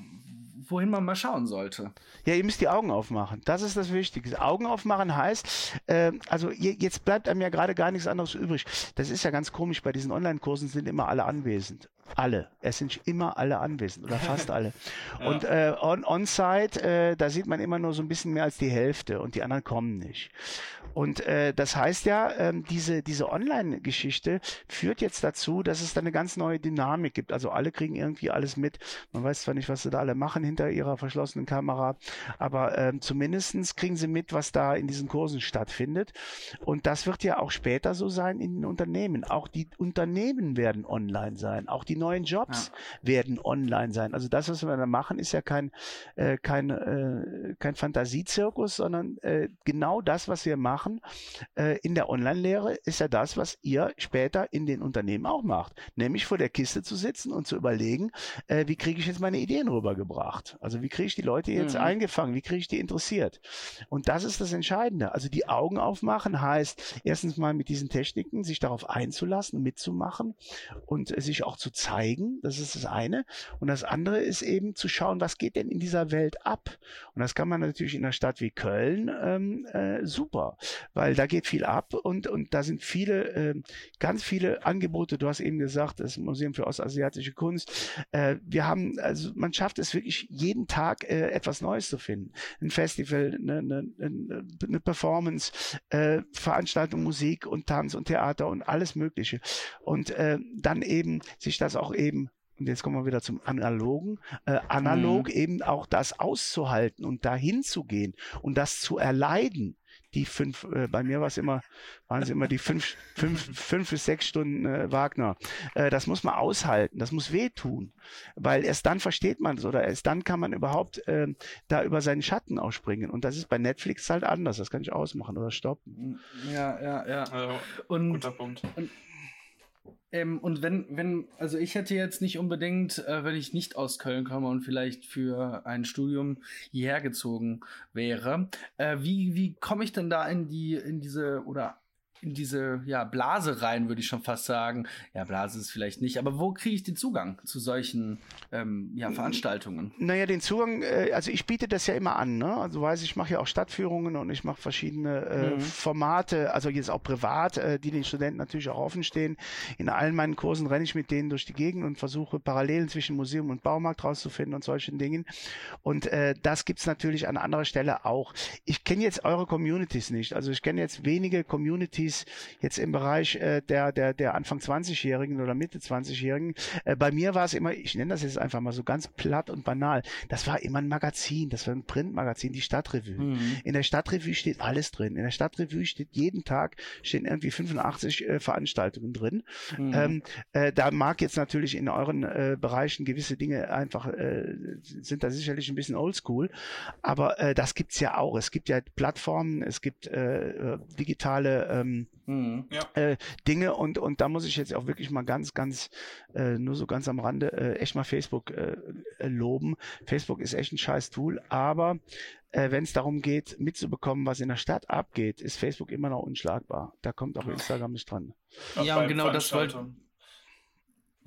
wohin man mal schauen sollte. Ja, ihr müsst die Augen aufmachen. Das ist das Wichtigste. Augen aufmachen heißt, äh, also jetzt bleibt einem ja gerade gar nichts anderes übrig. Das ist ja ganz komisch, bei diesen Online-Kursen sind immer alle anwesend. Alle. Es sind immer alle anwesend oder fast alle. ja. Und äh, on-site, on äh, da sieht man immer nur so ein bisschen mehr als die Hälfte und die anderen kommen nicht. Und äh, das heißt ja, ähm, diese, diese Online-Geschichte führt jetzt dazu, dass es da eine ganz neue Dynamik gibt. Also alle kriegen irgendwie alles mit. Man weiß zwar nicht, was sie da alle machen hinter ihrer verschlossenen Kamera, aber ähm, zumindestens kriegen sie mit, was da in diesen Kursen stattfindet. Und das wird ja auch später so sein in den Unternehmen. Auch die Unternehmen werden online sein. Auch die neuen Jobs ja. werden online sein. Also das, was wir da machen, ist ja kein, äh, kein, äh, kein Fantasiezirkus, sondern äh, genau das, was wir machen machen äh, in der Online-Lehre, ist ja das, was ihr später in den Unternehmen auch macht. Nämlich vor der Kiste zu sitzen und zu überlegen, äh, wie kriege ich jetzt meine Ideen rübergebracht? Also wie kriege ich die Leute jetzt mhm. eingefangen? Wie kriege ich die interessiert? Und das ist das Entscheidende. Also die Augen aufmachen heißt erstens mal mit diesen Techniken sich darauf einzulassen, mitzumachen und äh, sich auch zu zeigen. Das ist das eine. Und das andere ist eben zu schauen, was geht denn in dieser Welt ab? Und das kann man natürlich in einer Stadt wie Köln ähm, äh, super weil da geht viel ab und, und da sind viele, äh, ganz viele Angebote. Du hast eben gesagt, das Museum für ostasiatische Kunst. Äh, wir haben, also man schafft es wirklich jeden Tag äh, etwas Neues zu finden. Ein Festival, eine, eine, eine Performance, äh, Veranstaltung, Musik und Tanz und Theater und alles Mögliche. Und äh, dann eben sich das auch eben und jetzt kommen wir wieder zum Analogen, äh, analog mhm. eben auch das auszuhalten und dahin zu gehen und das zu erleiden die fünf, äh, bei mir war es immer, waren es immer die fünf, fünf, fünf bis sechs Stunden äh, Wagner. Äh, das muss man aushalten, das muss wehtun, weil erst dann versteht man es oder erst dann kann man überhaupt äh, da über seinen Schatten ausspringen. Und das ist bei Netflix halt anders, das kann ich ausmachen oder stoppen. Ja, ja, ja. Also, und, guter Punkt. Und, ähm, und wenn, wenn, also ich hätte jetzt nicht unbedingt, äh, wenn ich nicht aus Köln komme und vielleicht für ein Studium hierher gezogen wäre, äh, wie, wie komme ich denn da in die, in diese, oder in diese ja, Blase rein, würde ich schon fast sagen. Ja, Blase ist vielleicht nicht, aber wo kriege ich den Zugang zu solchen ähm, ja, Veranstaltungen? Naja, den Zugang, äh, also ich biete das ja immer an. Ne? Also weiß ich mache ja auch Stadtführungen und ich mache verschiedene äh, mhm. Formate, also jetzt auch privat, äh, die den Studenten natürlich auch offen stehen. In allen meinen Kursen renne ich mit denen durch die Gegend und versuche Parallelen zwischen Museum und Baumarkt rauszufinden und solchen Dingen. Und äh, das gibt's natürlich an anderer Stelle auch. Ich kenne jetzt eure Communities nicht. Also ich kenne jetzt wenige Communities jetzt im Bereich äh, der, der, der Anfang 20-Jährigen oder Mitte 20-Jährigen. Äh, bei mir war es immer, ich nenne das jetzt einfach mal so ganz platt und banal, das war immer ein Magazin, das war ein Printmagazin, die Stadtrevue. Mhm. In der Stadtrevue steht alles drin. In der Stadtrevue steht jeden Tag stehen irgendwie 85 äh, Veranstaltungen drin. Mhm. Ähm, äh, da mag jetzt natürlich in euren äh, Bereichen gewisse Dinge einfach äh, sind da sicherlich ein bisschen oldschool, aber äh, das gibt's ja auch. Es gibt ja Plattformen, es gibt äh, äh digitale ähm, mhm. äh, Dinge und und da muss ich jetzt auch wirklich mal ganz ganz äh, nur so ganz am Rande äh, echt mal Facebook äh, loben. Facebook ist echt ein scheiß Tool, aber äh, wenn es darum geht, mitzubekommen, was in der Stadt abgeht, ist Facebook immer noch unschlagbar. Da kommt auch Instagram nicht dran. Ja, und genau das wollte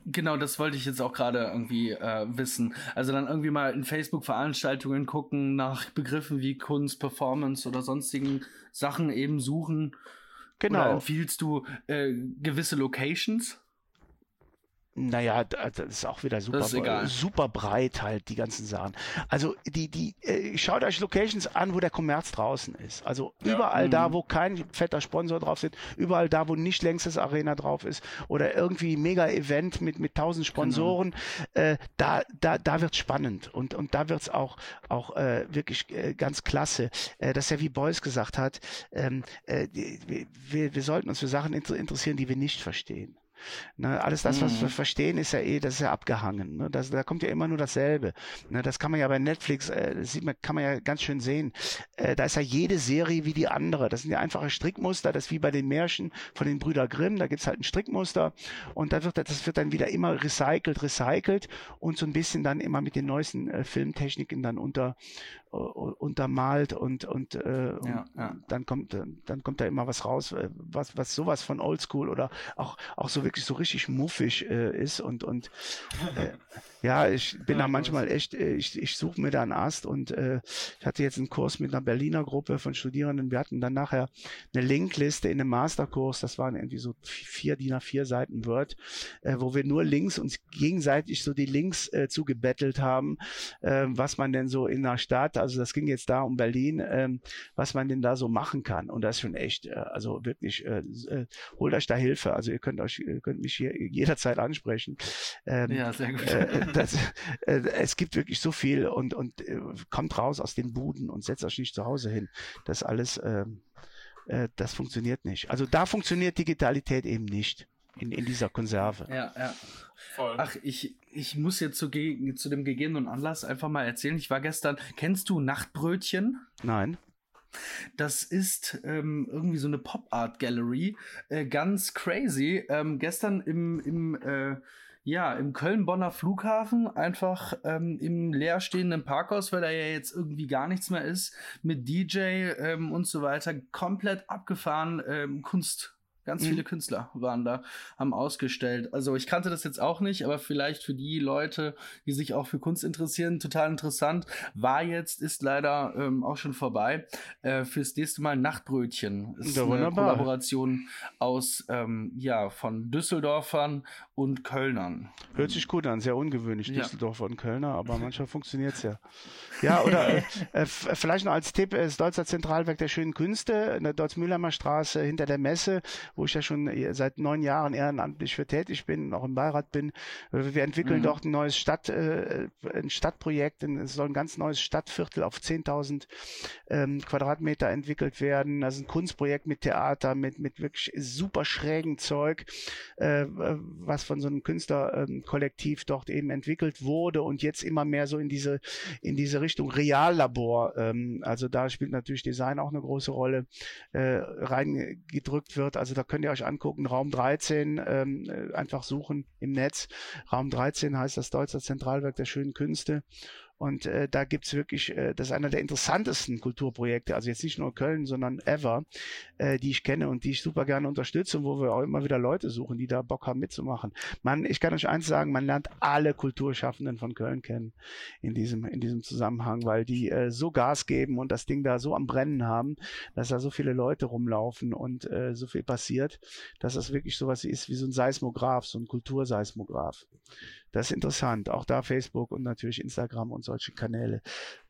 Genau, das wollte ich jetzt auch gerade irgendwie äh, wissen. Also dann irgendwie mal in Facebook-Veranstaltungen gucken, nach Begriffen wie Kunst, Performance oder sonstigen Sachen eben suchen. Genau. Oder empfiehlst du äh, gewisse Locations? Naja, das ist auch wieder super, super breit halt, die ganzen Sachen. Also die, die, äh, schaut euch Locations an, wo der Kommerz draußen ist. Also ja. überall mhm. da, wo kein fetter Sponsor drauf ist, überall da, wo nicht längstes Arena drauf ist oder irgendwie Mega-Event mit, mit tausend Sponsoren, genau. äh, da, da, da wird's spannend und, und da wird's auch, auch äh, wirklich äh, ganz klasse. Äh, das ist ja wie Beuys gesagt hat, ähm, äh, wir, wir sollten uns für Sachen interessieren, die wir nicht verstehen. Ne, alles das, was wir mhm. verstehen, ist ja eh, das ist ja abgehangen. Ne? Das, da kommt ja immer nur dasselbe. Ne? Das kann man ja bei Netflix, äh, sieht man, kann man ja ganz schön sehen. Äh, da ist ja jede Serie wie die andere. Das sind ja einfache Strickmuster. Das ist wie bei den Märchen von den Brüder Grimm. Da gibt's halt ein Strickmuster und da wird das wird dann wieder immer recycelt, recycelt und so ein bisschen dann immer mit den neuesten äh, Filmtechniken dann unter untermalt und und, äh, ja, ja. dann kommt dann kommt da immer was raus, äh, was was sowas von Oldschool oder auch auch so wirklich so richtig muffig äh, ist und und äh, ja, ich bin da manchmal echt, äh, ich, ich suche mir da einen Ast und äh, ich hatte jetzt einen Kurs mit einer Berliner Gruppe von Studierenden. Wir hatten dann nachher eine Linkliste in einem Masterkurs, das waren irgendwie so vier DIN A4 Seiten Word, äh, wo wir nur Links uns gegenseitig so die Links äh, zugebettelt haben, äh, was man denn so in der Stadt, also das ging jetzt da um Berlin, äh, was man denn da so machen kann. Und das ist schon echt, äh, also wirklich, äh, äh, holt euch da Hilfe. Also ihr könnt euch, ihr könnt mich hier jederzeit ansprechen. Ähm, ja, sehr gut. Äh, das, äh, es gibt wirklich so viel und, und äh, kommt raus aus den Buden und setzt euch nicht zu Hause hin. Das alles, äh, äh, das funktioniert nicht. Also da funktioniert Digitalität eben nicht in, in dieser Konserve. Ja, ja. Voll. Ach, ich, ich muss jetzt zu, zu dem gegebenen Anlass einfach mal erzählen. Ich war gestern, kennst du Nachtbrötchen? Nein. Das ist ähm, irgendwie so eine Pop-Art-Gallery. Äh, ganz crazy. Ähm, gestern im, im äh, ja, im Köln-Bonner Flughafen einfach ähm, im leerstehenden Parkhaus, weil da ja jetzt irgendwie gar nichts mehr ist, mit DJ ähm, und so weiter, komplett abgefahren ähm, Kunst Ganz mhm. viele Künstler waren da, haben ausgestellt. Also ich kannte das jetzt auch nicht, aber vielleicht für die Leute, die sich auch für Kunst interessieren, total interessant. War jetzt, ist leider ähm, auch schon vorbei. Äh, fürs nächste Mal Nachtbrötchen. Ist ja, eine wunderbar. Kollaboration aus, ähm, ja, von Düsseldorfern und Kölnern. Hört sich gut an, sehr ungewöhnlich, ja. Düsseldorfer und Kölner, aber manchmal funktioniert's ja. Ja, oder äh, äh vielleicht noch als Tipp, äh, das Deutscher Zentralwerk der schönen Künste, in der Deutz-Mühlheimer Straße hinter der Messe, wo ich ja schon äh, seit neun Jahren ehrenamtlich für tätig bin, auch im Beirat bin. Wir entwickeln mhm. dort ein neues Stadt, äh, ein Stadtprojekt, es soll ein ganz neues Stadtviertel auf 10.000 ähm, Quadratmeter entwickelt werden. Also ein Kunstprojekt mit Theater, mit, mit wirklich super schrägen Zeug, äh, was von so einem Künstlerkollektiv ähm, dort eben entwickelt wurde und jetzt immer mehr so in diese, in diese Richtung Reallabor, ähm, also da spielt natürlich Design auch eine große Rolle, äh, reingedrückt wird. Also da könnt ihr euch angucken, Raum 13, ähm, äh, einfach suchen im Netz. Raum 13 heißt das Deutscher Zentralwerk der schönen Künste. Und äh, da gibt's wirklich, äh, das ist einer der interessantesten Kulturprojekte, also jetzt nicht nur Köln, sondern ever, äh, die ich kenne und die ich super gerne unterstütze und wo wir auch immer wieder Leute suchen, die da Bock haben mitzumachen. Man, ich kann euch eins sagen, man lernt alle Kulturschaffenden von Köln kennen in diesem, in diesem Zusammenhang, weil die äh, so Gas geben und das Ding da so am Brennen haben, dass da so viele Leute rumlaufen und äh, so viel passiert, dass das wirklich sowas ist wie so ein Seismograph, so ein Kulturseismograph. Das ist interessant. Auch da Facebook und natürlich Instagram und solche Kanäle,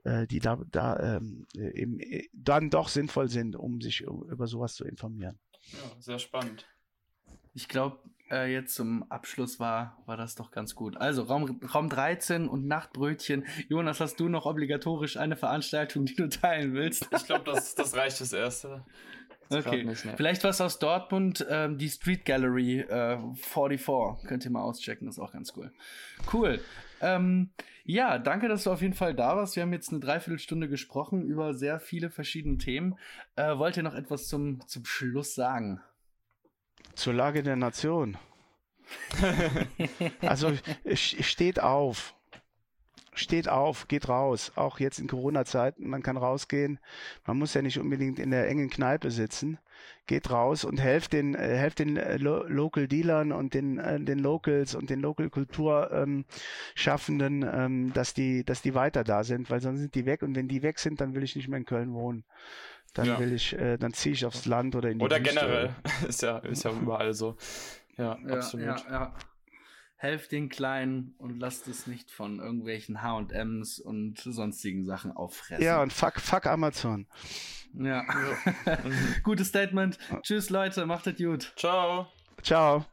äh, die da, da ähm, eben, äh, dann doch sinnvoll sind, um sich über sowas zu informieren. Ja, sehr spannend. Ich glaube, äh, jetzt zum Abschluss war, war das doch ganz gut. Also Raum, Raum 13 und Nachtbrötchen. Jonas, hast du noch obligatorisch eine Veranstaltung, die du teilen willst? Ich glaube, das, das reicht das erste. Okay, nicht, ne? vielleicht was aus Dortmund, ähm, die Street Gallery äh, 44. Könnt ihr mal auschecken, das ist auch ganz cool. Cool. Ähm, ja, danke, dass du auf jeden Fall da warst. Wir haben jetzt eine Dreiviertelstunde gesprochen über sehr viele verschiedene Themen. Äh, wollt ihr noch etwas zum, zum Schluss sagen? Zur Lage der Nation. also steht auf steht auf, geht raus. Auch jetzt in Corona-Zeiten, man kann rausgehen. Man muss ja nicht unbedingt in der engen Kneipe sitzen. Geht raus und helft den, äh, helft den äh, Lo Local Dealern und den, äh, den Locals und den Local Kulturschaffenden, ähm, ähm, dass die, dass die weiter da sind, weil sonst sind die weg und wenn die weg sind, dann will ich nicht mehr in Köln wohnen. Dann ja. will ich, äh, dann ziehe ich aufs Land oder in die Oder Wüste. generell. ist ja, ist ja überall so. Ja, ja absolut. Ja, ja helft den Kleinen und lasst es nicht von irgendwelchen H&Ms und sonstigen Sachen auffressen. Ja, und fuck, fuck Amazon. Ja. ja. Gutes Statement. Tschüss, Leute. Macht es gut. Ciao. Ciao.